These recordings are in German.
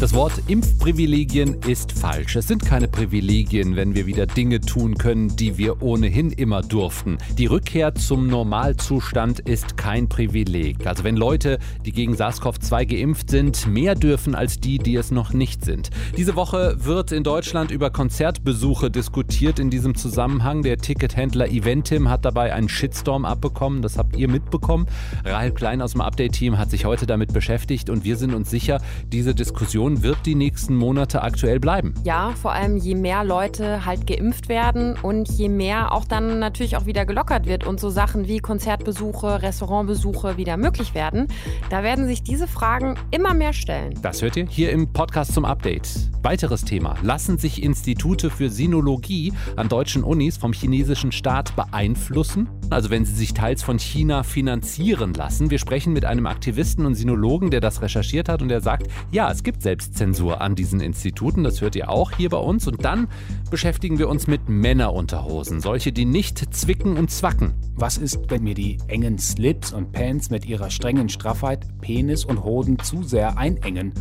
Das Wort Impfprivilegien ist falsch. Es sind keine Privilegien, wenn wir wieder Dinge tun können, die wir ohnehin immer durften. Die Rückkehr zum Normalzustand ist kein Privileg. Also wenn Leute, die gegen SARS-CoV-2 geimpft sind, mehr dürfen als die, die es noch nicht sind. Diese Woche wird in Deutschland über Konzertbesuche diskutiert in diesem Zusammenhang. Der Tickethändler Eventim hat dabei einen Shitstorm abbekommen. Das habt ihr mitbekommen. Rahel Klein aus dem Update-Team hat sich heute damit beschäftigt und wir sind uns sicher, diese Diskussion Situation wird die nächsten Monate aktuell bleiben. Ja, vor allem je mehr Leute halt geimpft werden und je mehr auch dann natürlich auch wieder gelockert wird und so Sachen wie Konzertbesuche, Restaurantbesuche wieder möglich werden, da werden sich diese Fragen immer mehr stellen. Das hört ihr hier im Podcast zum Update. Weiteres Thema. Lassen sich Institute für Sinologie an deutschen Unis vom chinesischen Staat beeinflussen? Also wenn sie sich teils von China finanzieren lassen. Wir sprechen mit einem Aktivisten und Sinologen, der das recherchiert hat und der sagt, ja, es gibt selbst Selbstzensur an diesen Instituten. Das hört ihr auch hier bei uns. Und dann beschäftigen wir uns mit Männerunterhosen. Solche, die nicht zwicken und zwacken. Was ist, wenn mir die engen Slips und Pants mit ihrer strengen Straffheit Penis und Hoden zu sehr einengen?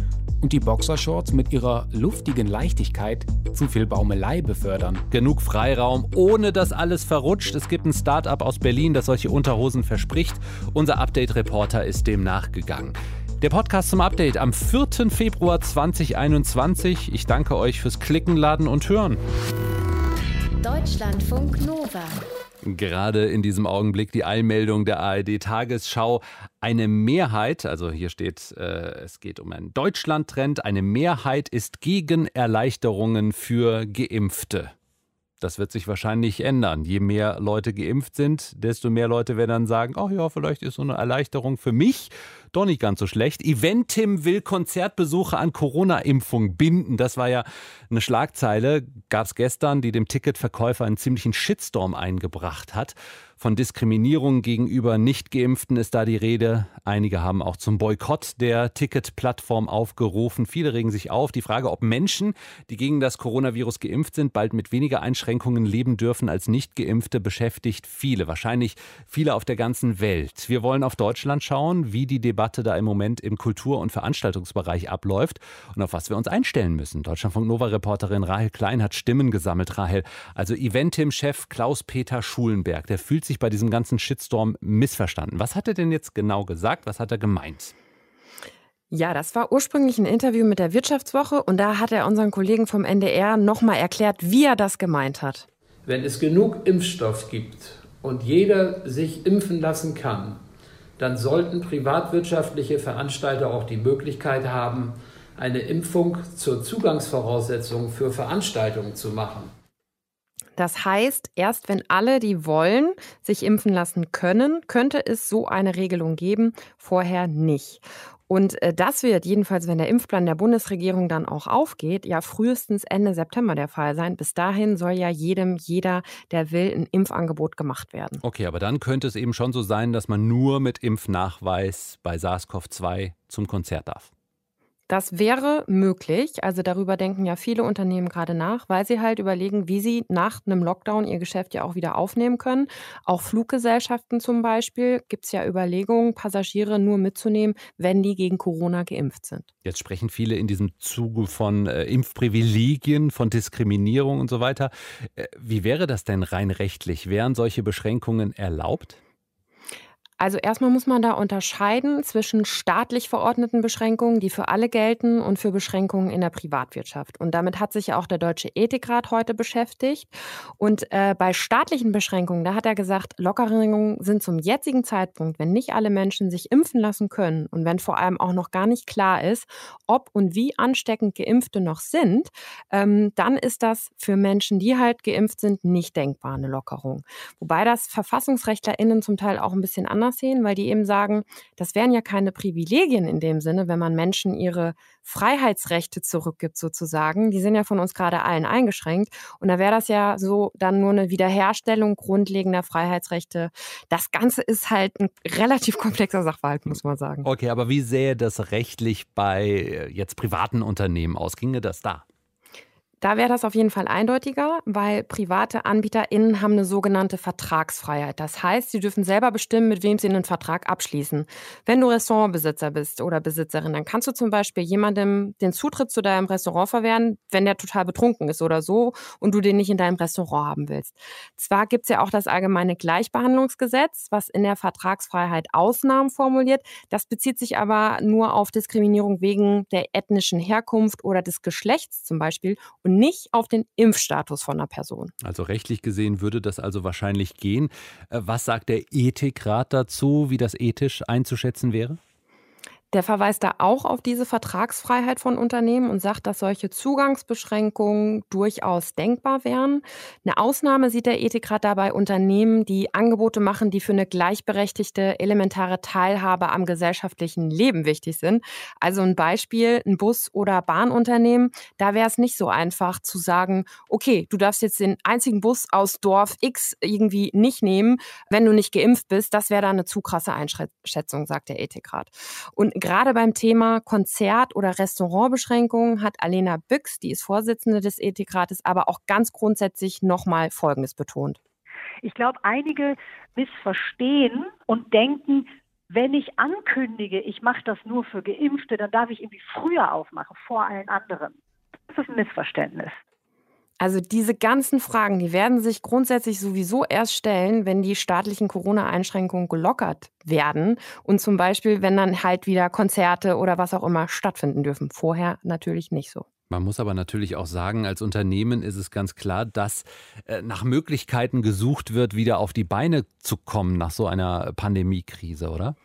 und die Boxershorts mit ihrer luftigen Leichtigkeit zu viel Baumelei befördern. Genug Freiraum, ohne dass alles verrutscht. Es gibt ein Start-up aus Berlin, das solche Unterhosen verspricht. Unser Update-Reporter ist dem nachgegangen. Der Podcast zum Update am 4. Februar 2021. Ich danke euch fürs Klicken, Laden und Hören. Deutschlandfunk Nova. Gerade in diesem Augenblick die Eilmeldung der ARD Tagesschau. Eine Mehrheit, also hier steht, äh, es geht um einen Deutschland-Trend, eine Mehrheit ist gegen Erleichterungen für Geimpfte. Das wird sich wahrscheinlich ändern. Je mehr Leute geimpft sind, desto mehr Leute werden dann sagen, ach ja, vielleicht ist so eine Erleichterung für mich doch nicht ganz so schlecht. Eventim will Konzertbesuche an Corona-Impfung binden. Das war ja eine Schlagzeile, gab es gestern, die dem Ticketverkäufer einen ziemlichen Shitstorm eingebracht hat. Von Diskriminierung gegenüber Nichtgeimpften ist da die Rede. Einige haben auch zum Boykott der Ticketplattform aufgerufen. Viele regen sich auf. Die Frage, ob Menschen, die gegen das Coronavirus geimpft sind, bald mit weniger Einschränkungen leben dürfen als Nichtgeimpfte, beschäftigt viele. Wahrscheinlich viele auf der ganzen Welt. Wir wollen auf Deutschland schauen, wie die Debatte da im Moment im Kultur- und Veranstaltungsbereich abläuft und auf was wir uns einstellen müssen. Deutschlandfunk Nova-Reporterin Rahel Klein hat Stimmen gesammelt. Rahel, also Eventim-Chef Klaus-Peter Schulenberg, der fühlt sich sich bei diesem ganzen Shitstorm missverstanden. Was hat er denn jetzt genau gesagt? Was hat er gemeint? Ja, das war ursprünglich ein Interview mit der Wirtschaftswoche und da hat er unseren Kollegen vom NDR nochmal erklärt, wie er das gemeint hat. Wenn es genug Impfstoff gibt und jeder sich impfen lassen kann, dann sollten privatwirtschaftliche Veranstalter auch die Möglichkeit haben, eine Impfung zur Zugangsvoraussetzung für Veranstaltungen zu machen. Das heißt, erst wenn alle, die wollen, sich impfen lassen können, könnte es so eine Regelung geben, vorher nicht. Und äh, das wird jedenfalls, wenn der Impfplan der Bundesregierung dann auch aufgeht, ja frühestens Ende September der Fall sein. Bis dahin soll ja jedem, jeder, der will, ein Impfangebot gemacht werden. Okay, aber dann könnte es eben schon so sein, dass man nur mit Impfnachweis bei SARS-CoV-2 zum Konzert darf. Das wäre möglich. Also darüber denken ja viele Unternehmen gerade nach, weil sie halt überlegen, wie sie nach einem Lockdown ihr Geschäft ja auch wieder aufnehmen können. Auch Fluggesellschaften zum Beispiel gibt es ja Überlegungen, Passagiere nur mitzunehmen, wenn die gegen Corona geimpft sind. Jetzt sprechen viele in diesem Zuge von äh, Impfprivilegien, von Diskriminierung und so weiter. Äh, wie wäre das denn rein rechtlich? Wären solche Beschränkungen erlaubt? Also erstmal muss man da unterscheiden zwischen staatlich verordneten Beschränkungen, die für alle gelten, und für Beschränkungen in der Privatwirtschaft. Und damit hat sich ja auch der Deutsche Ethikrat heute beschäftigt. Und äh, bei staatlichen Beschränkungen, da hat er gesagt, Lockerungen sind zum jetzigen Zeitpunkt, wenn nicht alle Menschen sich impfen lassen können und wenn vor allem auch noch gar nicht klar ist, ob und wie ansteckend Geimpfte noch sind, ähm, dann ist das für Menschen, die halt geimpft sind, nicht denkbar, eine Lockerung. Wobei das VerfassungsrechtlerInnen zum Teil auch ein bisschen anders sehen, weil die eben sagen, das wären ja keine Privilegien in dem Sinne, wenn man Menschen ihre Freiheitsrechte zurückgibt sozusagen. Die sind ja von uns gerade allen eingeschränkt. Und da wäre das ja so dann nur eine Wiederherstellung grundlegender Freiheitsrechte. Das Ganze ist halt ein relativ komplexer Sachverhalt, muss man sagen. Okay, aber wie sähe das rechtlich bei äh, jetzt privaten Unternehmen aus? Ginge das da? Da wäre das auf jeden Fall eindeutiger, weil private AnbieterInnen haben eine sogenannte Vertragsfreiheit. Das heißt, sie dürfen selber bestimmen, mit wem sie einen Vertrag abschließen. Wenn du Restaurantbesitzer bist oder Besitzerin, dann kannst du zum Beispiel jemandem den Zutritt zu deinem Restaurant verwehren, wenn der total betrunken ist oder so und du den nicht in deinem Restaurant haben willst. Zwar gibt es ja auch das allgemeine Gleichbehandlungsgesetz, was in der Vertragsfreiheit Ausnahmen formuliert. Das bezieht sich aber nur auf Diskriminierung wegen der ethnischen Herkunft oder des Geschlechts zum Beispiel und nicht auf den Impfstatus von einer Person. Also rechtlich gesehen würde das also wahrscheinlich gehen. Äh, was sagt der Ethikrat dazu, wie das ethisch einzuschätzen wäre? Der verweist da auch auf diese Vertragsfreiheit von Unternehmen und sagt, dass solche Zugangsbeschränkungen durchaus denkbar wären. Eine Ausnahme sieht der Ethikrat dabei Unternehmen, die Angebote machen, die für eine gleichberechtigte, elementare Teilhabe am gesellschaftlichen Leben wichtig sind. Also ein Beispiel, ein Bus- oder Bahnunternehmen, da wäre es nicht so einfach zu sagen, okay, du darfst jetzt den einzigen Bus aus Dorf X irgendwie nicht nehmen, wenn du nicht geimpft bist. Das wäre da eine zu krasse Einschätzung, sagt der Ethikrat. Und Gerade beim Thema Konzert- oder Restaurantbeschränkungen hat Alena Büchs, die ist Vorsitzende des Ethikrates, aber auch ganz grundsätzlich nochmal Folgendes betont. Ich glaube, einige missverstehen und denken, wenn ich ankündige, ich mache das nur für Geimpfte, dann darf ich irgendwie früher aufmachen, vor allen anderen. Das ist ein Missverständnis. Also diese ganzen Fragen, die werden sich grundsätzlich sowieso erst stellen, wenn die staatlichen Corona-Einschränkungen gelockert werden und zum Beispiel, wenn dann halt wieder Konzerte oder was auch immer stattfinden dürfen. Vorher natürlich nicht so. Man muss aber natürlich auch sagen, als Unternehmen ist es ganz klar, dass äh, nach Möglichkeiten gesucht wird, wieder auf die Beine zu kommen nach so einer Pandemiekrise, oder?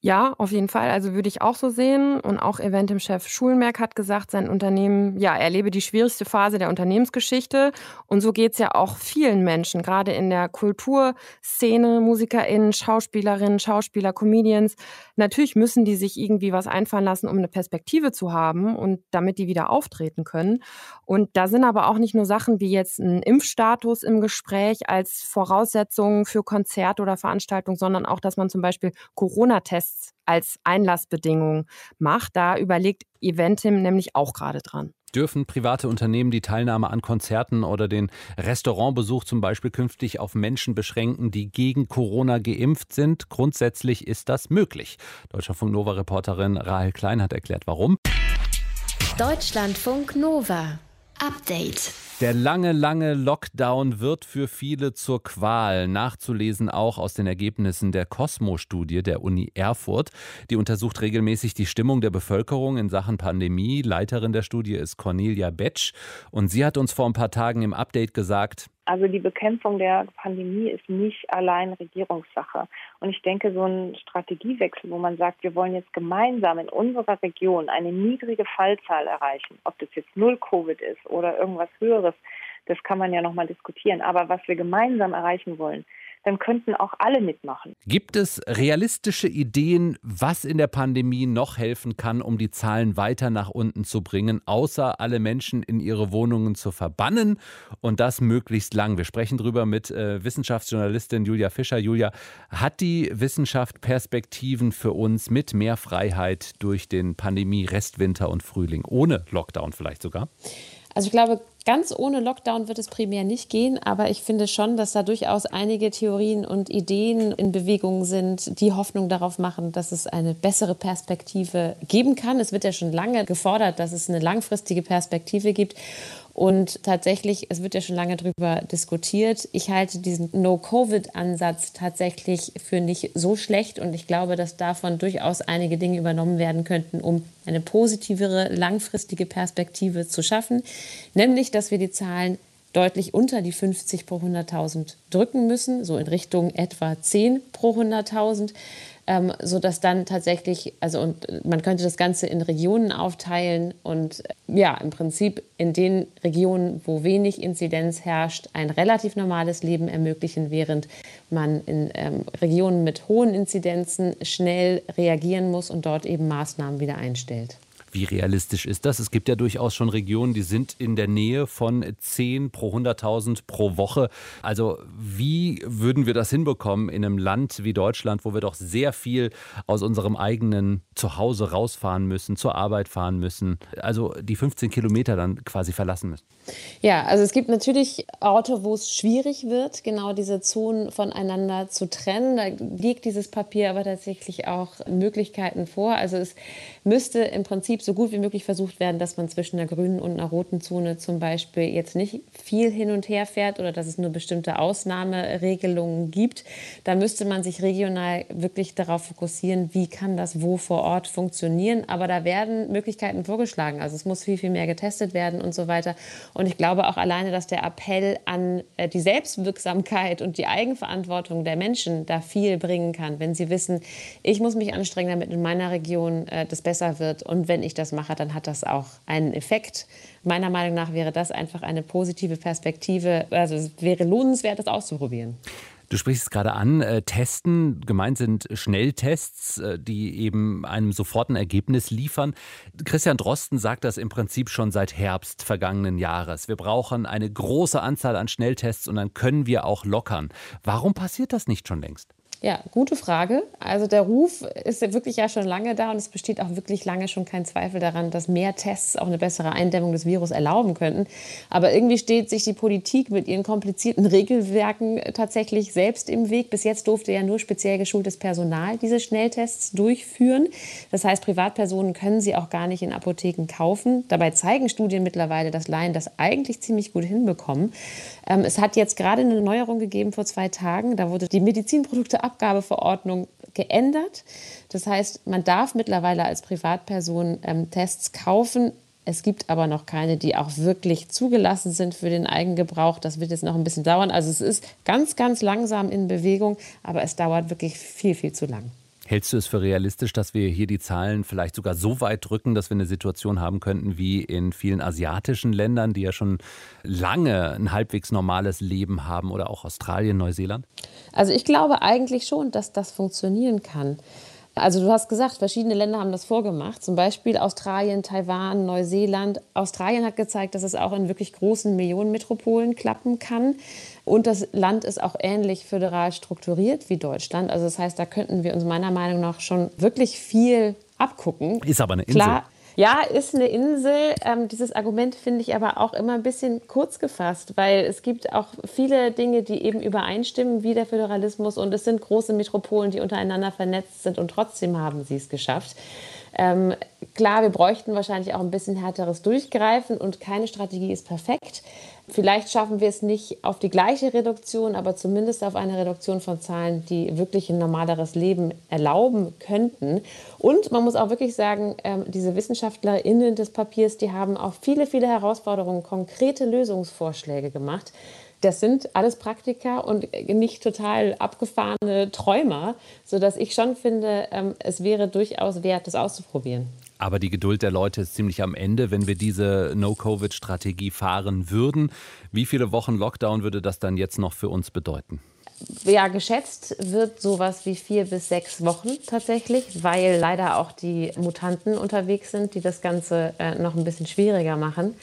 Ja, auf jeden Fall. Also würde ich auch so sehen. Und auch Eventim-Chef Schulenberg hat gesagt, sein Unternehmen, ja, erlebe die schwierigste Phase der Unternehmensgeschichte. Und so geht es ja auch vielen Menschen, gerade in der Kulturszene, MusikerInnen, Schauspielerinnen, Schauspieler, Comedians. Natürlich müssen die sich irgendwie was einfallen lassen, um eine Perspektive zu haben und damit die wieder auftreten können. Und da sind aber auch nicht nur Sachen wie jetzt ein Impfstatus im Gespräch als Voraussetzung für Konzert oder Veranstaltung, sondern auch, dass man zum Beispiel Corona-Tests Tests als Einlassbedingung macht. Da überlegt Eventim nämlich auch gerade dran. Dürfen private Unternehmen die Teilnahme an Konzerten oder den Restaurantbesuch zum Beispiel künftig auf Menschen beschränken, die gegen Corona geimpft sind? Grundsätzlich ist das möglich. Deutschlandfunk Nova-Reporterin Rahel Klein hat erklärt, warum. Deutschlandfunk Nova. Update. Der lange, lange Lockdown wird für viele zur Qual. Nachzulesen auch aus den Ergebnissen der Cosmo-Studie der Uni Erfurt. Die untersucht regelmäßig die Stimmung der Bevölkerung in Sachen Pandemie. Leiterin der Studie ist Cornelia Betsch. Und sie hat uns vor ein paar Tagen im Update gesagt, also die Bekämpfung der Pandemie ist nicht allein Regierungssache. Und ich denke, so ein Strategiewechsel, wo man sagt, wir wollen jetzt gemeinsam in unserer Region eine niedrige Fallzahl erreichen, ob das jetzt null Covid ist oder irgendwas Höheres, das kann man ja nochmal diskutieren. Aber was wir gemeinsam erreichen wollen, dann könnten auch alle mitmachen. Gibt es realistische Ideen, was in der Pandemie noch helfen kann, um die Zahlen weiter nach unten zu bringen, außer alle Menschen in ihre Wohnungen zu verbannen und das möglichst lang? Wir sprechen darüber mit äh, Wissenschaftsjournalistin Julia Fischer. Julia, hat die Wissenschaft Perspektiven für uns mit mehr Freiheit durch den Pandemie, Restwinter und Frühling, ohne Lockdown vielleicht sogar? Also ich glaube, ganz ohne Lockdown wird es primär nicht gehen, aber ich finde schon, dass da durchaus einige Theorien und Ideen in Bewegung sind, die Hoffnung darauf machen, dass es eine bessere Perspektive geben kann. Es wird ja schon lange gefordert, dass es eine langfristige Perspektive gibt. Und tatsächlich, es wird ja schon lange darüber diskutiert. Ich halte diesen No-Covid-Ansatz tatsächlich für nicht so schlecht und ich glaube, dass davon durchaus einige Dinge übernommen werden könnten, um eine positivere, langfristige Perspektive zu schaffen. Nämlich, dass wir die Zahlen deutlich unter die 50 pro 100.000 drücken müssen, so in Richtung etwa 10 pro 100.000 ähm, sodass dann tatsächlich, also und man könnte das Ganze in Regionen aufteilen und ja, im Prinzip in den Regionen, wo wenig Inzidenz herrscht, ein relativ normales Leben ermöglichen, während man in ähm, Regionen mit hohen Inzidenzen schnell reagieren muss und dort eben Maßnahmen wieder einstellt. Wie realistisch ist das? Es gibt ja durchaus schon Regionen, die sind in der Nähe von 10 pro 100.000 pro Woche. Also wie würden wir das hinbekommen in einem Land wie Deutschland, wo wir doch sehr viel aus unserem eigenen Zuhause rausfahren müssen, zur Arbeit fahren müssen, also die 15 Kilometer dann quasi verlassen müssen? Ja, also es gibt natürlich Orte, wo es schwierig wird, genau diese Zonen voneinander zu trennen. Da liegt dieses Papier aber tatsächlich auch Möglichkeiten vor. Also es müsste im Prinzip so gut wie möglich versucht werden, dass man zwischen einer grünen und einer roten Zone zum Beispiel jetzt nicht viel hin und her fährt oder dass es nur bestimmte Ausnahmeregelungen gibt. Da müsste man sich regional wirklich darauf fokussieren, wie kann das wo vor Ort funktionieren. Aber da werden Möglichkeiten vorgeschlagen. Also es muss viel, viel mehr getestet werden und so weiter. Und ich glaube auch alleine, dass der Appell an äh, die Selbstwirksamkeit und die Eigenverantwortung der Menschen da viel bringen kann, wenn sie wissen, ich muss mich anstrengen, damit in meiner Region äh, das besser wird. Und wenn ich das mache, dann hat das auch einen Effekt. Meiner Meinung nach wäre das einfach eine positive Perspektive. Also es wäre lohnenswert, das auszuprobieren. Du sprichst es gerade an, äh, Testen, gemeint sind Schnelltests, äh, die eben einem sofort ein Ergebnis liefern. Christian Drosten sagt das im Prinzip schon seit Herbst vergangenen Jahres. Wir brauchen eine große Anzahl an Schnelltests und dann können wir auch lockern. Warum passiert das nicht schon längst? Ja, gute Frage. Also der Ruf ist ja wirklich ja schon lange da und es besteht auch wirklich lange schon kein Zweifel daran, dass mehr Tests auch eine bessere Eindämmung des Virus erlauben könnten. Aber irgendwie steht sich die Politik mit ihren komplizierten Regelwerken tatsächlich selbst im Weg. Bis jetzt durfte ja nur speziell geschultes Personal diese Schnelltests durchführen. Das heißt, Privatpersonen können sie auch gar nicht in Apotheken kaufen. Dabei zeigen Studien mittlerweile, dass Laien das eigentlich ziemlich gut hinbekommen. Ähm, es hat jetzt gerade eine Neuerung gegeben vor zwei Tagen. Da wurde die Medizinprodukteabgabeverordnung geändert. Das heißt, man darf mittlerweile als Privatperson ähm, Tests kaufen. Es gibt aber noch keine, die auch wirklich zugelassen sind für den Eigengebrauch. Das wird jetzt noch ein bisschen dauern. Also es ist ganz, ganz langsam in Bewegung, aber es dauert wirklich viel, viel zu lang. Hältst du es für realistisch, dass wir hier die Zahlen vielleicht sogar so weit drücken, dass wir eine Situation haben könnten wie in vielen asiatischen Ländern, die ja schon lange ein halbwegs normales Leben haben oder auch Australien, Neuseeland? Also ich glaube eigentlich schon, dass das funktionieren kann. Also du hast gesagt, verschiedene Länder haben das vorgemacht, zum Beispiel Australien, Taiwan, Neuseeland. Australien hat gezeigt, dass es auch in wirklich großen Millionenmetropolen klappen kann. Und das Land ist auch ähnlich föderal strukturiert wie Deutschland. Also das heißt, da könnten wir uns meiner Meinung nach schon wirklich viel abgucken. Ist aber eine Insel. Klar, ja, ist eine Insel. Ähm, dieses Argument finde ich aber auch immer ein bisschen kurz gefasst, weil es gibt auch viele Dinge, die eben übereinstimmen, wie der Föderalismus. Und es sind große Metropolen, die untereinander vernetzt sind und trotzdem haben sie es geschafft. Ähm, klar, wir bräuchten wahrscheinlich auch ein bisschen härteres Durchgreifen und keine Strategie ist perfekt. Vielleicht schaffen wir es nicht auf die gleiche Reduktion, aber zumindest auf eine Reduktion von Zahlen, die wirklich ein normaleres Leben erlauben könnten. Und man muss auch wirklich sagen, ähm, diese WissenschaftlerInnen des Papiers, die haben auf viele, viele Herausforderungen konkrete Lösungsvorschläge gemacht. Das sind alles Praktiker und nicht total abgefahrene Träumer, sodass ich schon finde, ähm, es wäre durchaus wert, das auszuprobieren. Aber die Geduld der Leute ist ziemlich am Ende, wenn wir diese No-Covid-Strategie fahren würden. Wie viele Wochen Lockdown würde das dann jetzt noch für uns bedeuten? Ja, geschätzt wird sowas wie vier bis sechs Wochen tatsächlich, weil leider auch die Mutanten unterwegs sind, die das Ganze äh, noch ein bisschen schwieriger machen.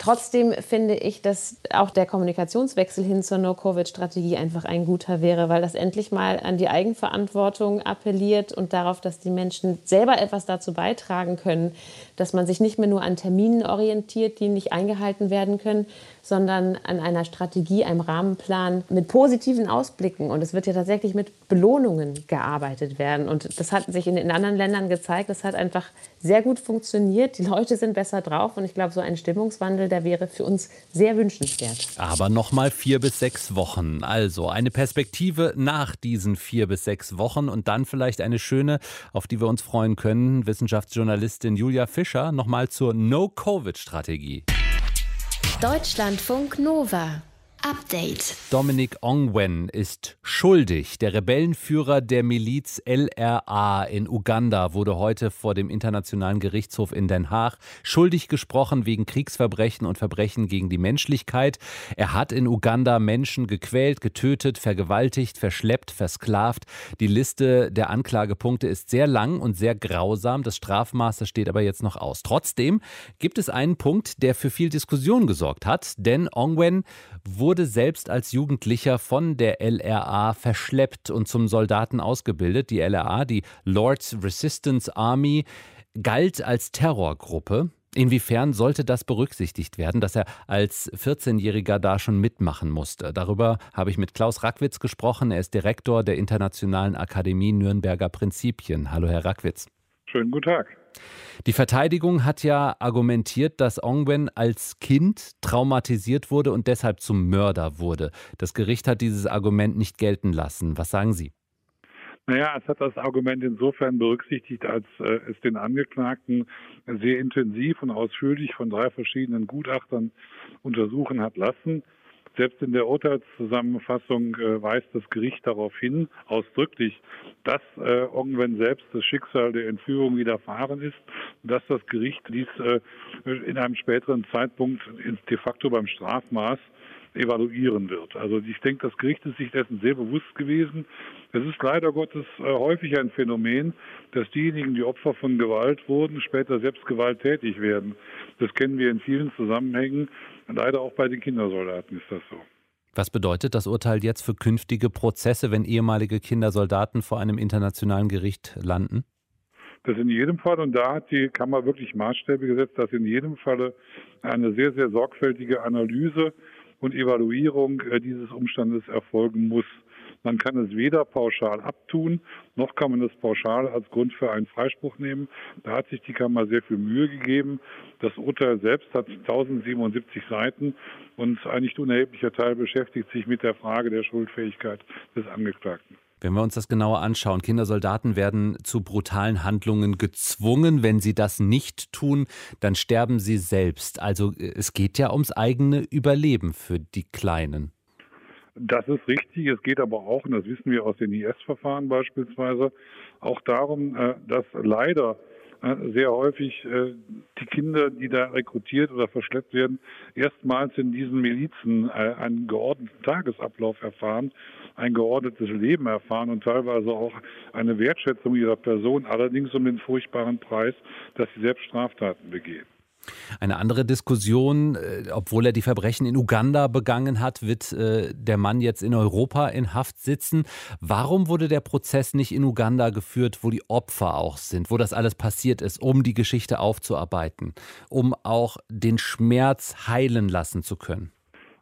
Trotzdem finde ich, dass auch der Kommunikationswechsel hin zur No-Covid-Strategie einfach ein guter wäre, weil das endlich mal an die Eigenverantwortung appelliert und darauf, dass die Menschen selber etwas dazu beitragen können, dass man sich nicht mehr nur an Terminen orientiert, die nicht eingehalten werden können, sondern an einer Strategie, einem Rahmenplan mit positiven Ausblicken. Und es wird ja tatsächlich mit Belohnungen gearbeitet werden. Und das hat sich in den anderen Ländern gezeigt. Das hat einfach sehr gut funktioniert. Die Leute sind besser drauf. Und ich glaube, so ein Stimmungswandel, der wäre für uns sehr wünschenswert. Aber nochmal vier bis sechs Wochen. Also eine Perspektive nach diesen vier bis sechs Wochen und dann vielleicht eine schöne, auf die wir uns freuen können. Wissenschaftsjournalistin Julia Fischer nochmal zur No-Covid-Strategie. Deutschlandfunk Nova Update. Dominic Ongwen ist schuldig. Der Rebellenführer der Miliz LRA in Uganda wurde heute vor dem Internationalen Gerichtshof in Den Haag schuldig gesprochen wegen Kriegsverbrechen und Verbrechen gegen die Menschlichkeit. Er hat in Uganda Menschen gequält, getötet, vergewaltigt, verschleppt, versklavt. Die Liste der Anklagepunkte ist sehr lang und sehr grausam. Das Strafmaß steht aber jetzt noch aus. Trotzdem gibt es einen Punkt, der für viel Diskussion gesorgt hat, denn Ongwen wurde wurde selbst als Jugendlicher von der LRA verschleppt und zum Soldaten ausgebildet. Die LRA, die Lord's Resistance Army, galt als Terrorgruppe. Inwiefern sollte das berücksichtigt werden, dass er als 14-Jähriger da schon mitmachen musste? Darüber habe ich mit Klaus Rackwitz gesprochen. Er ist Direktor der Internationalen Akademie Nürnberger Prinzipien. Hallo, Herr Rackwitz. Schönen guten Tag. Die Verteidigung hat ja argumentiert, dass Ongwen als Kind traumatisiert wurde und deshalb zum Mörder wurde. Das Gericht hat dieses Argument nicht gelten lassen. Was sagen Sie? Naja, es hat das Argument insofern berücksichtigt, als äh, es den Angeklagten sehr intensiv und ausführlich von drei verschiedenen Gutachtern untersuchen hat lassen. Selbst in der Urteilszusammenfassung äh, weist das Gericht darauf hin, ausdrücklich, dass äh, irgendwann selbst das Schicksal der Entführung widerfahren ist, dass das Gericht dies äh, in einem späteren Zeitpunkt de facto beim Strafmaß evaluieren wird. Also ich denke, das Gericht ist sich dessen sehr bewusst gewesen. Es ist leider Gottes äh, häufig ein Phänomen, dass diejenigen, die Opfer von Gewalt wurden, später selbst gewalttätig werden. Das kennen wir in vielen Zusammenhängen. Leider auch bei den Kindersoldaten ist das so. Was bedeutet das Urteil jetzt für künftige Prozesse, wenn ehemalige Kindersoldaten vor einem internationalen Gericht landen? Das in jedem Fall, und da hat die Kammer wirklich Maßstäbe gesetzt, dass in jedem Falle eine sehr, sehr sorgfältige Analyse und Evaluierung äh, dieses Umstandes erfolgen muss. Man kann es weder pauschal abtun, noch kann man es pauschal als Grund für einen Freispruch nehmen. Da hat sich die Kammer sehr viel Mühe gegeben. Das Urteil selbst hat 1077 Seiten und ein nicht unerheblicher Teil beschäftigt sich mit der Frage der Schuldfähigkeit des Angeklagten. Wenn wir uns das genauer anschauen, Kindersoldaten werden zu brutalen Handlungen gezwungen. Wenn sie das nicht tun, dann sterben sie selbst. Also es geht ja ums eigene Überleben für die Kleinen. Das ist richtig. Es geht aber auch, und das wissen wir aus den IS-Verfahren beispielsweise, auch darum, äh, dass leider äh, sehr häufig äh, die Kinder, die da rekrutiert oder verschleppt werden, erstmals in diesen Milizen einen geordneten Tagesablauf erfahren, ein geordnetes Leben erfahren und teilweise auch eine Wertschätzung ihrer Person, allerdings um den furchtbaren Preis, dass sie selbst Straftaten begehen. Eine andere Diskussion, äh, obwohl er die Verbrechen in Uganda begangen hat, wird äh, der Mann jetzt in Europa in Haft sitzen. Warum wurde der Prozess nicht in Uganda geführt, wo die Opfer auch sind, wo das alles passiert ist, um die Geschichte aufzuarbeiten, um auch den Schmerz heilen lassen zu können?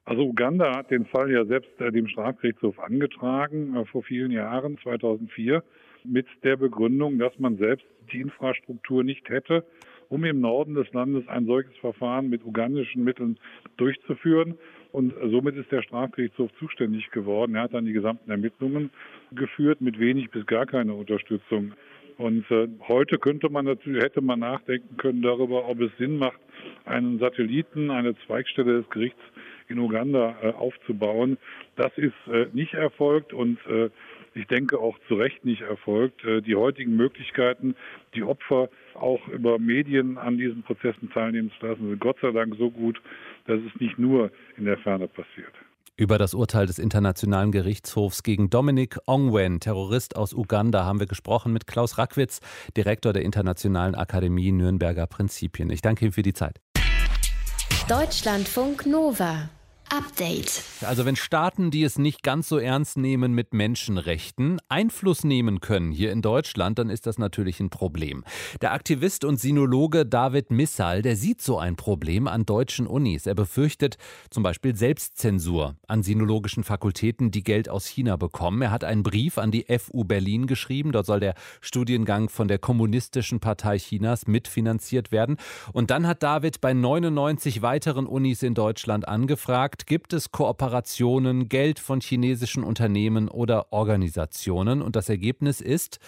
Also Uganda hat den Fall ja selbst äh, dem Strafgerichtshof angetragen vor vielen Jahren, 2004, mit der Begründung, dass man selbst die Infrastruktur nicht hätte, um im Norden des Landes ein solches Verfahren mit ugandischen Mitteln durchzuführen. Und somit ist der Strafgerichtshof zuständig geworden. Er hat dann die gesamten Ermittlungen geführt mit wenig bis gar keiner Unterstützung. Und äh, heute könnte man natürlich, hätte man nachdenken können darüber, ob es Sinn macht, einen Satelliten, eine Zweigstelle des Gerichts in Uganda äh, aufzubauen. Das ist äh, nicht erfolgt und äh, ich denke auch zu Recht nicht erfolgt. Äh, die heutigen Möglichkeiten, die Opfer auch über Medien an diesen Prozessen teilnehmen zu lassen, sind Gott sei Dank so gut, dass es nicht nur in der Ferne passiert. Über das Urteil des Internationalen Gerichtshofs gegen Dominic Ongwen, Terrorist aus Uganda, haben wir gesprochen mit Klaus Rackwitz, Direktor der Internationalen Akademie Nürnberger Prinzipien. Ich danke Ihnen für die Zeit. Deutschlandfunk Nova Update. Also wenn Staaten, die es nicht ganz so ernst nehmen mit Menschenrechten, Einfluss nehmen können hier in Deutschland, dann ist das natürlich ein Problem. Der Aktivist und Sinologe David Missal, der sieht so ein Problem an deutschen Unis. Er befürchtet zum Beispiel Selbstzensur an sinologischen Fakultäten, die Geld aus China bekommen. Er hat einen Brief an die FU Berlin geschrieben. Dort soll der Studiengang von der Kommunistischen Partei Chinas mitfinanziert werden. Und dann hat David bei 99 weiteren Unis in Deutschland angefragt, gefragt, gibt es Kooperationen, Geld von chinesischen Unternehmen oder Organisationen? Und das Ergebnis ist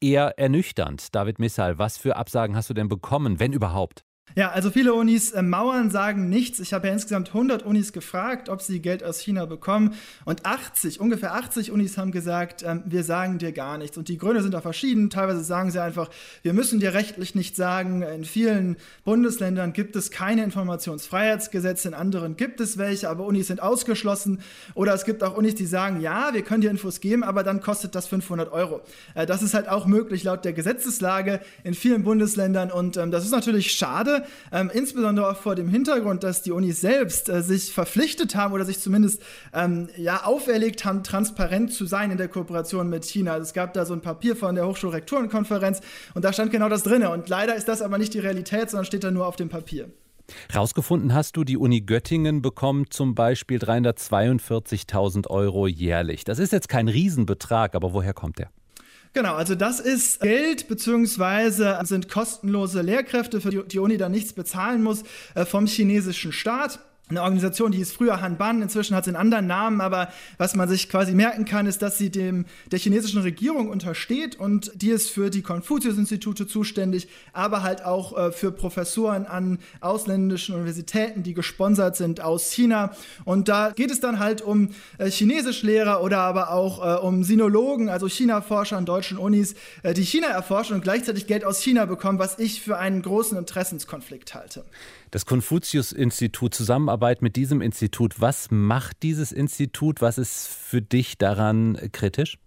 eher ernüchternd. David Missal, was für Absagen hast du denn bekommen, wenn überhaupt? Ja, also viele Unis äh, mauern, sagen nichts. Ich habe ja insgesamt 100 Unis gefragt, ob sie Geld aus China bekommen. Und 80, ungefähr 80 Unis haben gesagt, ähm, wir sagen dir gar nichts. Und die Gründe sind da verschieden. Teilweise sagen sie einfach, wir müssen dir rechtlich nicht sagen. In vielen Bundesländern gibt es keine Informationsfreiheitsgesetze, in anderen gibt es welche, aber Unis sind ausgeschlossen. Oder es gibt auch Unis, die sagen, ja, wir können dir Infos geben, aber dann kostet das 500 Euro. Äh, das ist halt auch möglich laut der Gesetzeslage in vielen Bundesländern. Und ähm, das ist natürlich schade ähm, insbesondere auch vor dem Hintergrund, dass die Unis selbst äh, sich verpflichtet haben oder sich zumindest ähm, ja, auferlegt haben, transparent zu sein in der Kooperation mit China. Also es gab da so ein Papier von der Hochschulrektorenkonferenz und da stand genau das drin. Und leider ist das aber nicht die Realität, sondern steht da nur auf dem Papier. Rausgefunden hast du, die Uni Göttingen bekommt zum Beispiel 342.000 Euro jährlich. Das ist jetzt kein Riesenbetrag, aber woher kommt der? Genau, also das ist Geld beziehungsweise sind kostenlose Lehrkräfte, für die die Uni dann nichts bezahlen muss, äh, vom chinesischen Staat eine Organisation, die hieß früher Hanban, inzwischen hat sie einen anderen Namen, aber was man sich quasi merken kann, ist, dass sie dem der chinesischen Regierung untersteht und die ist für die Konfuzius-Institute zuständig, aber halt auch äh, für Professoren an ausländischen Universitäten, die gesponsert sind aus China. Und da geht es dann halt um äh, Chinesischlehrer oder aber auch äh, um Sinologen, also China-Forscher an deutschen Unis, äh, die China erforschen und gleichzeitig Geld aus China bekommen, was ich für einen großen Interessenskonflikt halte das Konfuzius-Institut, Zusammenarbeit mit diesem Institut. Was macht dieses Institut? Was ist für dich daran kritisch?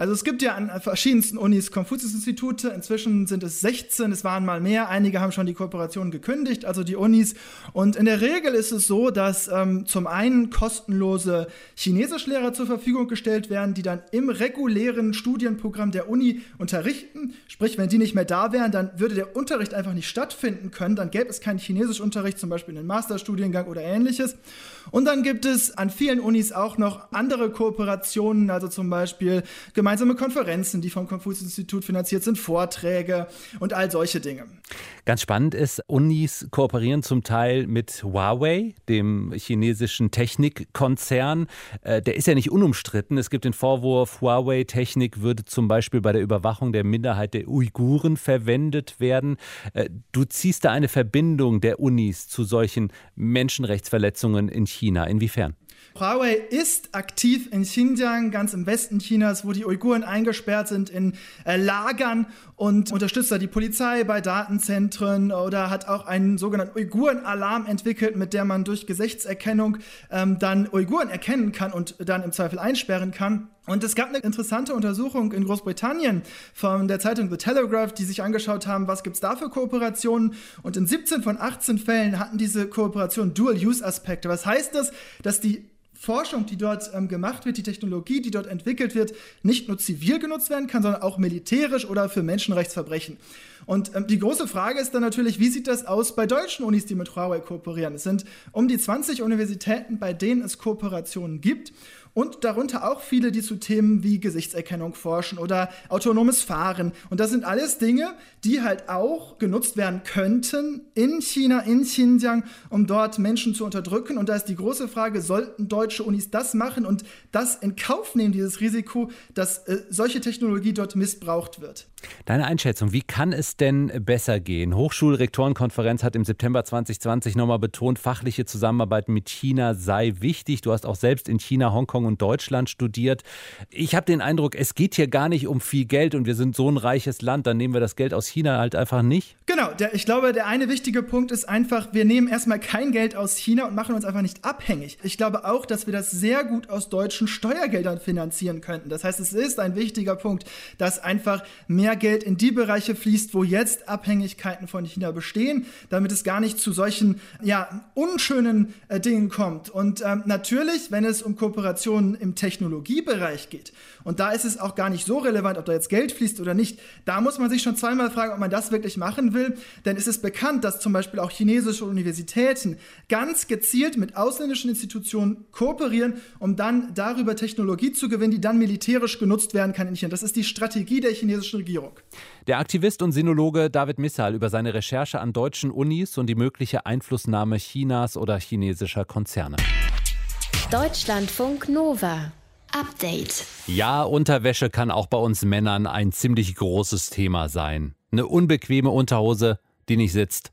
Also es gibt ja an verschiedensten Unis Konfuzius-Institute. Inzwischen sind es 16, es waren mal mehr. Einige haben schon die Kooperation gekündigt, also die Unis. Und in der Regel ist es so, dass ähm, zum einen kostenlose Chinesischlehrer zur Verfügung gestellt werden, die dann im regulären Studienprogramm der Uni unterrichten. Sprich, wenn die nicht mehr da wären, dann würde der Unterricht einfach nicht stattfinden können. Dann gäbe es keinen Chinesischunterricht, zum Beispiel in einem Masterstudiengang oder ähnliches. Und dann gibt es an vielen Unis auch noch andere Kooperationen, also zum Beispiel gemeinsame gemeinsame Konferenzen, die vom Konfuzius-Institut finanziert sind, Vorträge und all solche Dinge. Ganz spannend ist, Unis kooperieren zum Teil mit Huawei, dem chinesischen Technikkonzern. Äh, der ist ja nicht unumstritten. Es gibt den Vorwurf, Huawei-Technik würde zum Beispiel bei der Überwachung der Minderheit der Uiguren verwendet werden. Äh, du ziehst da eine Verbindung der Unis zu solchen Menschenrechtsverletzungen in China. Inwiefern? Huawei ist aktiv in Xinjiang, ganz im Westen Chinas, wo die Uiguren eingesperrt sind in äh, Lagern und unterstützt da die Polizei bei Datenzentren oder hat auch einen sogenannten Uiguren-Alarm entwickelt, mit der man durch Gesichtserkennung ähm, dann Uiguren erkennen kann und dann im Zweifel einsperren kann. Und es gab eine interessante Untersuchung in Großbritannien von der Zeitung The Telegraph, die sich angeschaut haben, was gibt es da für Kooperationen. Und in 17 von 18 Fällen hatten diese Kooperationen Dual-Use-Aspekte. Was heißt das? Dass die Forschung, die dort ähm, gemacht wird, die Technologie, die dort entwickelt wird, nicht nur zivil genutzt werden kann, sondern auch militärisch oder für Menschenrechtsverbrechen. Und ähm, die große Frage ist dann natürlich, wie sieht das aus bei deutschen Unis, die mit Huawei kooperieren? Es sind um die 20 Universitäten, bei denen es Kooperationen gibt und darunter auch viele, die zu Themen wie Gesichtserkennung forschen oder autonomes Fahren. Und das sind alles Dinge, die halt auch genutzt werden könnten in China, in Xinjiang, um dort Menschen zu unterdrücken. Und da ist die große Frage, sollten deutsche Unis das machen und das in Kauf nehmen, dieses Risiko, dass äh, solche Technologie dort missbraucht wird? Deine Einschätzung, wie kann es denn besser gehen? Hochschulrektorenkonferenz hat im September 2020 nochmal betont, fachliche Zusammenarbeit mit China sei wichtig. Du hast auch selbst in China, Hongkong und Deutschland studiert. Ich habe den Eindruck, es geht hier gar nicht um viel Geld und wir sind so ein reiches Land, dann nehmen wir das Geld aus China halt einfach nicht. Genau, der, ich glaube, der eine wichtige Punkt ist einfach, wir nehmen erstmal kein Geld aus China und machen uns einfach nicht abhängig. Ich glaube auch, dass wir das sehr gut aus deutschen Steuergeldern finanzieren könnten. Das heißt, es ist ein wichtiger Punkt, dass einfach mehr mehr Geld in die Bereiche fließt, wo jetzt Abhängigkeiten von China bestehen, damit es gar nicht zu solchen ja, unschönen äh, Dingen kommt. Und ähm, natürlich, wenn es um Kooperationen im Technologiebereich geht, und da ist es auch gar nicht so relevant, ob da jetzt Geld fließt oder nicht, da muss man sich schon zweimal fragen, ob man das wirklich machen will. Denn es ist bekannt, dass zum Beispiel auch chinesische Universitäten ganz gezielt mit ausländischen Institutionen kooperieren, um dann darüber Technologie zu gewinnen, die dann militärisch genutzt werden kann in China. Das ist die Strategie der chinesischen Regierung. Regierung. Der Aktivist und Sinologe David Missal über seine Recherche an deutschen Unis und die mögliche Einflussnahme Chinas oder chinesischer Konzerne. Deutschlandfunk Nova. Update. Ja, Unterwäsche kann auch bei uns Männern ein ziemlich großes Thema sein. Eine unbequeme Unterhose, die nicht sitzt,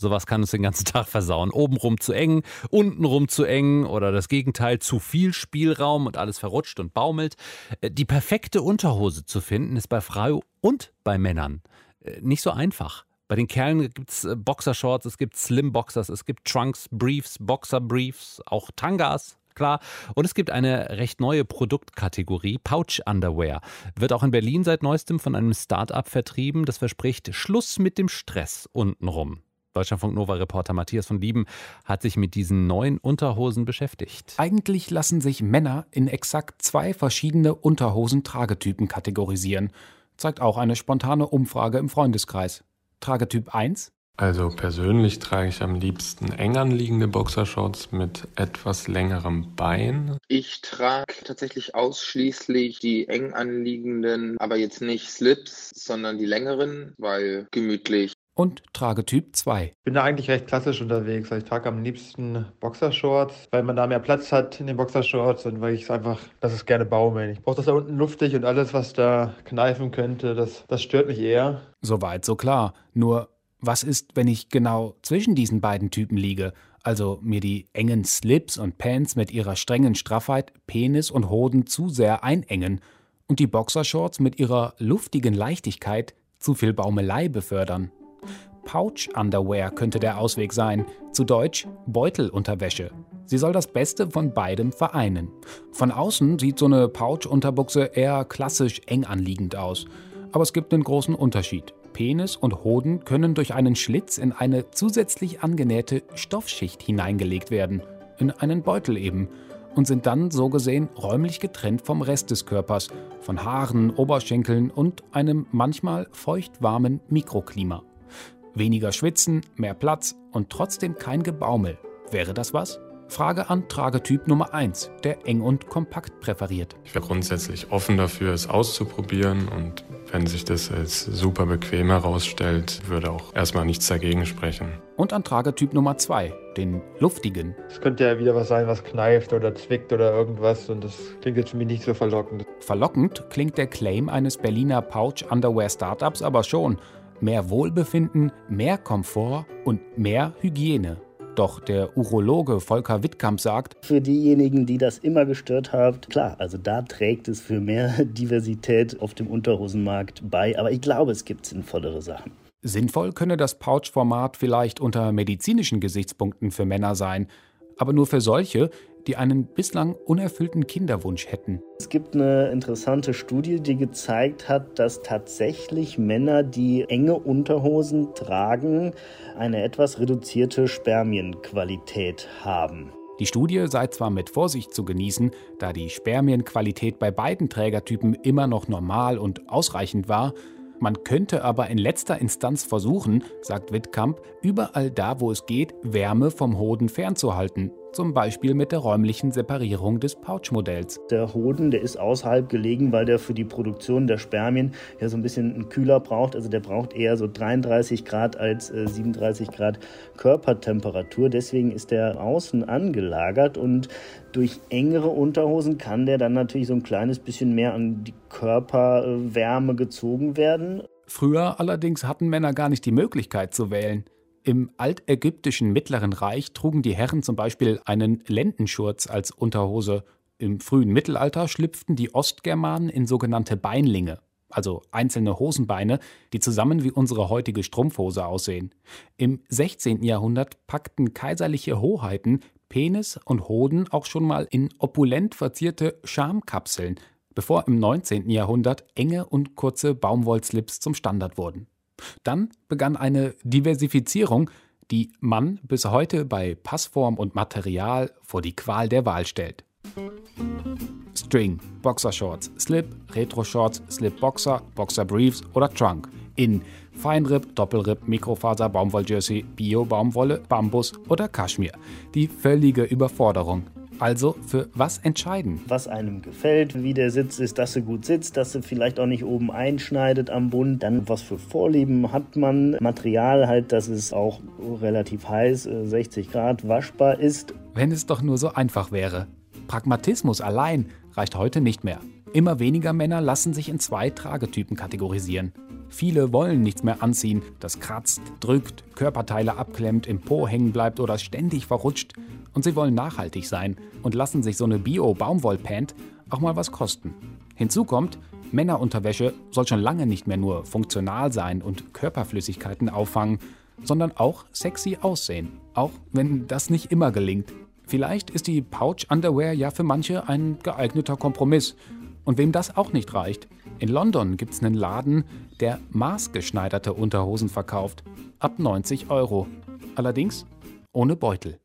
Sowas kann uns den ganzen Tag versauen. Obenrum zu eng, untenrum zu eng oder das Gegenteil, zu viel Spielraum und alles verrutscht und baumelt. Äh, die perfekte Unterhose zu finden ist bei Frau und bei Männern äh, nicht so einfach. Bei den Kerlen gibt es äh, Boxershorts, es gibt Slim Boxers, es gibt Trunks, Briefs, Boxer Briefs, auch Tangas, klar. Und es gibt eine recht neue Produktkategorie, Pouch Underwear. Wird auch in Berlin seit neuestem von einem Start-up vertrieben, das verspricht Schluss mit dem Stress untenrum. Deutschlandfunk Nova-Reporter Matthias von Lieben hat sich mit diesen neuen Unterhosen beschäftigt. Eigentlich lassen sich Männer in exakt zwei verschiedene Unterhosen-Tragetypen kategorisieren. Zeigt auch eine spontane Umfrage im Freundeskreis. Tragetyp 1 also persönlich trage ich am liebsten eng anliegende Boxershorts mit etwas längerem Bein. Ich trage tatsächlich ausschließlich die eng anliegenden, aber jetzt nicht Slips, sondern die längeren, weil gemütlich und Tragetyp 2. Ich bin da eigentlich recht klassisch unterwegs. Ich trage am liebsten Boxershorts, weil man da mehr Platz hat in den Boxershorts und weil ich es einfach, das ist gerne baumeln. Ich brauche das da unten luftig und alles, was da kneifen könnte, das, das stört mich eher. Soweit so klar. Nur, was ist, wenn ich genau zwischen diesen beiden Typen liege? Also mir die engen Slips und Pants mit ihrer strengen Straffheit Penis und Hoden zu sehr einengen und die Boxershorts mit ihrer luftigen Leichtigkeit zu viel Baumelei befördern. Pouch-Underwear könnte der Ausweg sein, zu Deutsch Beutelunterwäsche. Sie soll das Beste von beidem vereinen. Von außen sieht so eine Pouch-Unterbuchse eher klassisch eng anliegend aus. Aber es gibt einen großen Unterschied. Penis und Hoden können durch einen Schlitz in eine zusätzlich angenähte Stoffschicht hineingelegt werden. In einen Beutel eben. Und sind dann so gesehen räumlich getrennt vom Rest des Körpers, von Haaren, Oberschenkeln und einem manchmal feuchtwarmen Mikroklima. Weniger schwitzen, mehr Platz und trotzdem kein Gebaumel. Wäre das was? Frage an Tragetyp Nummer 1, der eng und kompakt präferiert. Ich wäre grundsätzlich offen dafür, es auszuprobieren und wenn sich das als super bequem herausstellt, würde auch erstmal nichts dagegen sprechen. Und an Tragetyp Nummer 2, den luftigen. Es könnte ja wieder was sein, was kneift oder zwickt oder irgendwas und das klingt jetzt für mich nicht so verlockend. Verlockend klingt der Claim eines Berliner Pouch-Underwear-Startups aber schon mehr Wohlbefinden, mehr Komfort und mehr Hygiene. Doch der Urologe Volker Wittkamp sagt, für diejenigen, die das immer gestört haben, klar, also da trägt es für mehr Diversität auf dem Unterhosenmarkt bei, aber ich glaube, es gibt sinnvollere Sachen. Sinnvoll könne das Pouch-Format vielleicht unter medizinischen Gesichtspunkten für Männer sein, aber nur für solche, die einen bislang unerfüllten Kinderwunsch hätten. Es gibt eine interessante Studie, die gezeigt hat, dass tatsächlich Männer, die enge Unterhosen tragen, eine etwas reduzierte Spermienqualität haben. Die Studie sei zwar mit Vorsicht zu genießen, da die Spermienqualität bei beiden Trägertypen immer noch normal und ausreichend war, man könnte aber in letzter Instanz versuchen, sagt Wittkamp, überall da, wo es geht, Wärme vom Hoden fernzuhalten, zum Beispiel mit der räumlichen Separierung des Pouch-Modells. Der Hoden, der ist außerhalb gelegen, weil der für die Produktion der Spermien ja so ein bisschen einen Kühler braucht. Also der braucht eher so 33 Grad als äh, 37 Grad Körpertemperatur. Deswegen ist der außen angelagert und durch engere Unterhosen kann der dann natürlich so ein kleines bisschen mehr an die Körperwärme gezogen werden. Früher allerdings hatten Männer gar nicht die Möglichkeit zu wählen. Im altägyptischen Mittleren Reich trugen die Herren zum Beispiel einen Lendenschurz als Unterhose. Im frühen Mittelalter schlüpften die Ostgermanen in sogenannte Beinlinge, also einzelne Hosenbeine, die zusammen wie unsere heutige Strumpfhose aussehen. Im 16. Jahrhundert packten kaiserliche Hoheiten Penis und Hoden auch schon mal in opulent verzierte Schamkapseln, bevor im 19. Jahrhundert enge und kurze Baumwollslips zum Standard wurden. Dann begann eine Diversifizierung, die Mann bis heute bei Passform und Material vor die Qual der Wahl stellt. String, Boxershorts, Slip, Retro-Shorts, Slip-Boxer, Boxer-Briefs oder Trunk. In Feinripp, Doppelripp, Mikrofaser, Baumwolljersey, Bio-Baumwolle, Bambus oder Kaschmir. Die völlige Überforderung. Also für was entscheiden? Was einem gefällt, wie der Sitz ist, dass er gut sitzt, dass er vielleicht auch nicht oben einschneidet am Bund. Dann was für Vorlieben hat man. Material halt, dass es auch relativ heiß, 60 äh, Grad waschbar ist. Wenn es doch nur so einfach wäre. Pragmatismus allein reicht heute nicht mehr. Immer weniger Männer lassen sich in zwei Tragetypen kategorisieren. Viele wollen nichts mehr anziehen, das kratzt, drückt, Körperteile abklemmt, im Po hängen bleibt oder ständig verrutscht. Und sie wollen nachhaltig sein und lassen sich so eine Bio-Baumwollpant auch mal was kosten. Hinzu kommt, Männerunterwäsche soll schon lange nicht mehr nur funktional sein und Körperflüssigkeiten auffangen, sondern auch sexy aussehen. Auch wenn das nicht immer gelingt. Vielleicht ist die Pouch Underwear ja für manche ein geeigneter Kompromiss. Und wem das auch nicht reicht, in London gibt es einen Laden, der maßgeschneiderte Unterhosen verkauft. Ab 90 Euro. Allerdings ohne Beutel.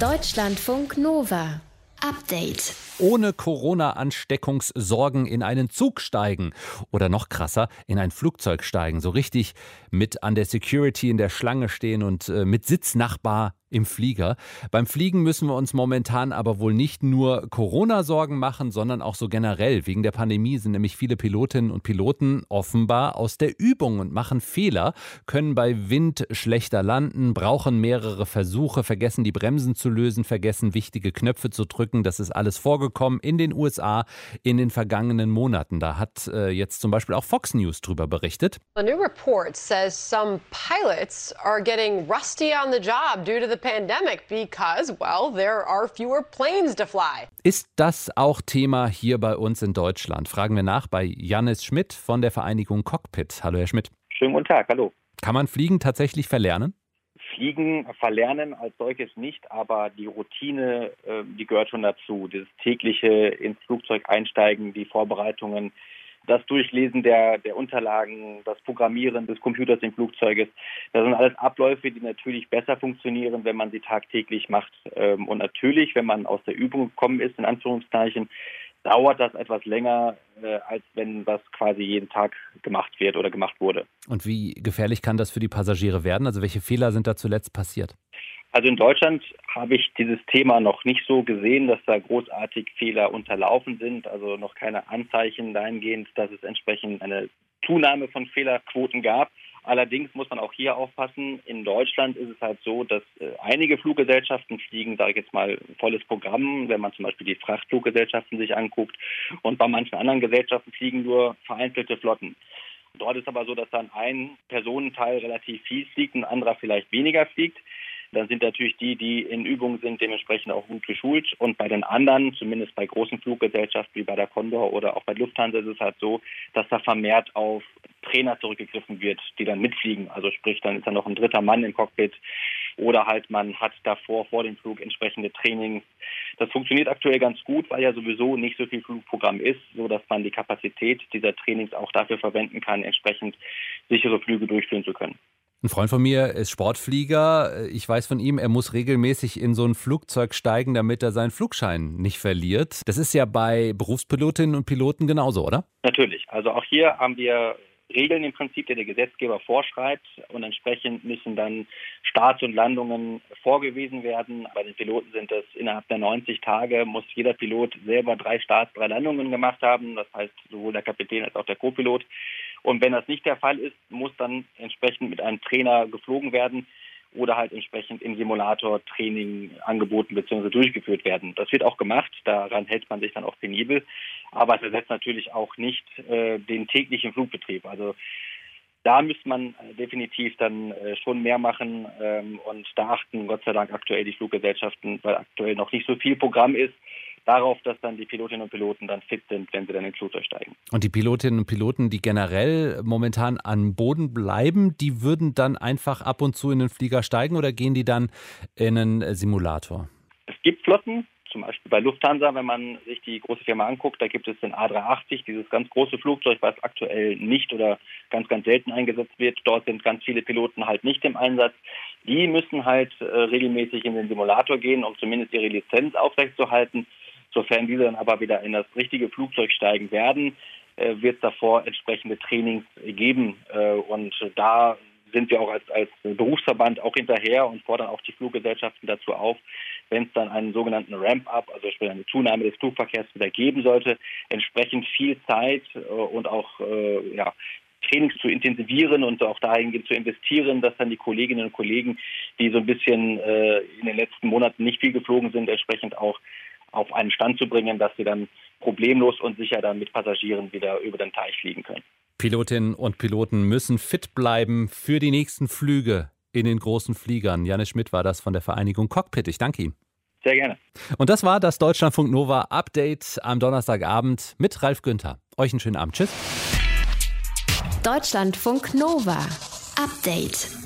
Deutschlandfunk Nova. Update. Ohne Corona-Ansteckungssorgen in einen Zug steigen oder noch krasser, in ein Flugzeug steigen. So richtig mit an der Security in der Schlange stehen und äh, mit Sitznachbar im Flieger. Beim Fliegen müssen wir uns momentan aber wohl nicht nur Corona-Sorgen machen, sondern auch so generell. Wegen der Pandemie sind nämlich viele Pilotinnen und Piloten offenbar aus der Übung und machen Fehler, können bei Wind schlechter landen, brauchen mehrere Versuche, vergessen die Bremsen zu lösen, vergessen wichtige Knöpfe zu drücken. Das ist alles vorgekommen in den USA in den vergangenen Monaten. Da hat äh, jetzt zum Beispiel auch Fox News drüber berichtet. A new report says some pilots are getting rusty on the job due to the pandemic because, well, there are fewer planes to fly. Ist das auch Thema hier bei uns in Deutschland? Fragen wir nach bei Jannis Schmidt von der Vereinigung Cockpit. Hallo, Herr Schmidt. Schönen guten Tag, hallo. Kann man Fliegen tatsächlich verlernen? Fliegen verlernen als solches nicht, aber die Routine, äh, die gehört schon dazu. Dieses tägliche ins Flugzeug einsteigen, die Vorbereitungen, das Durchlesen der, der Unterlagen, das Programmieren des Computers im Flugzeuges. Das sind alles Abläufe, die natürlich besser funktionieren, wenn man sie tagtäglich macht. Ähm, und natürlich, wenn man aus der Übung gekommen ist, in Anführungszeichen, dauert das etwas länger, äh, als wenn das quasi jeden Tag gemacht wird oder gemacht wurde. Und wie gefährlich kann das für die Passagiere werden? Also welche Fehler sind da zuletzt passiert? Also in Deutschland habe ich dieses Thema noch nicht so gesehen, dass da großartig Fehler unterlaufen sind. Also noch keine Anzeichen dahingehend, dass es entsprechend eine Zunahme von Fehlerquoten gab. Allerdings muss man auch hier aufpassen. In Deutschland ist es halt so, dass äh, einige Fluggesellschaften fliegen, sage ich jetzt mal, volles Programm, wenn man zum Beispiel die Frachtfluggesellschaften sich anguckt. Und bei manchen anderen Gesellschaften fliegen nur vereinzelte Flotten. Dort ist aber so, dass dann ein Personenteil relativ viel fliegt, ein anderer vielleicht weniger fliegt dann sind natürlich die, die in Übung sind, dementsprechend auch gut geschult. Und bei den anderen, zumindest bei großen Fluggesellschaften wie bei der Condor oder auch bei Lufthansa, ist es halt so, dass da vermehrt auf Trainer zurückgegriffen wird, die dann mitfliegen. Also sprich, dann ist da noch ein dritter Mann im Cockpit oder halt man hat davor vor dem Flug entsprechende Trainings. Das funktioniert aktuell ganz gut, weil ja sowieso nicht so viel Flugprogramm ist, so dass man die Kapazität dieser Trainings auch dafür verwenden kann, entsprechend sichere Flüge durchführen zu können. Ein Freund von mir ist Sportflieger. Ich weiß von ihm, er muss regelmäßig in so ein Flugzeug steigen, damit er seinen Flugschein nicht verliert. Das ist ja bei Berufspilotinnen und Piloten genauso, oder? Natürlich. Also auch hier haben wir Regeln im Prinzip, die der Gesetzgeber vorschreibt und entsprechend müssen dann Starts und Landungen vorgewiesen werden. Bei den Piloten sind das innerhalb der 90 Tage muss jeder Pilot selber drei Starts, drei Landungen gemacht haben. Das heißt sowohl der Kapitän als auch der Co-Pilot. Und wenn das nicht der Fall ist, muss dann entsprechend mit einem Trainer geflogen werden oder halt entsprechend im Simulator Training angeboten bzw. durchgeführt werden. Das wird auch gemacht, daran hält man sich dann auch penibel, aber es ersetzt natürlich auch nicht äh, den täglichen Flugbetrieb. Also da müsste man äh, definitiv dann äh, schon mehr machen ähm, und da achten Gott sei Dank aktuell die Fluggesellschaften, weil aktuell noch nicht so viel Programm ist, darauf, dass dann die Pilotinnen und Piloten dann fit sind, wenn sie dann ins Flugzeug steigen. Und die Pilotinnen und Piloten, die generell momentan an Boden bleiben, die würden dann einfach ab und zu in den Flieger steigen oder gehen die dann in einen Simulator? Es gibt Flotten, zum Beispiel bei Lufthansa, wenn man sich die große Firma anguckt, da gibt es den A380, dieses ganz große Flugzeug, was aktuell nicht oder ganz, ganz selten eingesetzt wird. Dort sind ganz viele Piloten halt nicht im Einsatz. Die müssen halt äh, regelmäßig in den Simulator gehen, um zumindest ihre Lizenz aufrechtzuerhalten. Sofern diese dann aber wieder in das richtige Flugzeug steigen werden, äh, wird es davor entsprechende Trainings geben. Äh, und da sind wir auch als, als Berufsverband auch hinterher und fordern auch die Fluggesellschaften dazu auf, wenn es dann einen sogenannten Ramp-up, also sprich eine Zunahme des Flugverkehrs wieder geben sollte, entsprechend viel Zeit äh, und auch ja, Trainings zu intensivieren und auch dahingehend zu investieren, dass dann die Kolleginnen und Kollegen, die so ein bisschen in den letzten Monaten nicht viel geflogen sind, entsprechend auch auf einen Stand zu bringen, dass sie dann problemlos und sicher dann mit Passagieren wieder über den Teich fliegen können. Pilotinnen und Piloten müssen fit bleiben für die nächsten Flüge in den großen Fliegern. Janne Schmidt war das von der Vereinigung Cockpit. Ich danke Ihnen. Sehr gerne. Und das war das Deutschlandfunk Nova Update am Donnerstagabend mit Ralf Günther. Euch einen schönen Abend. Tschüss. Deutschlandfunk Nova Update.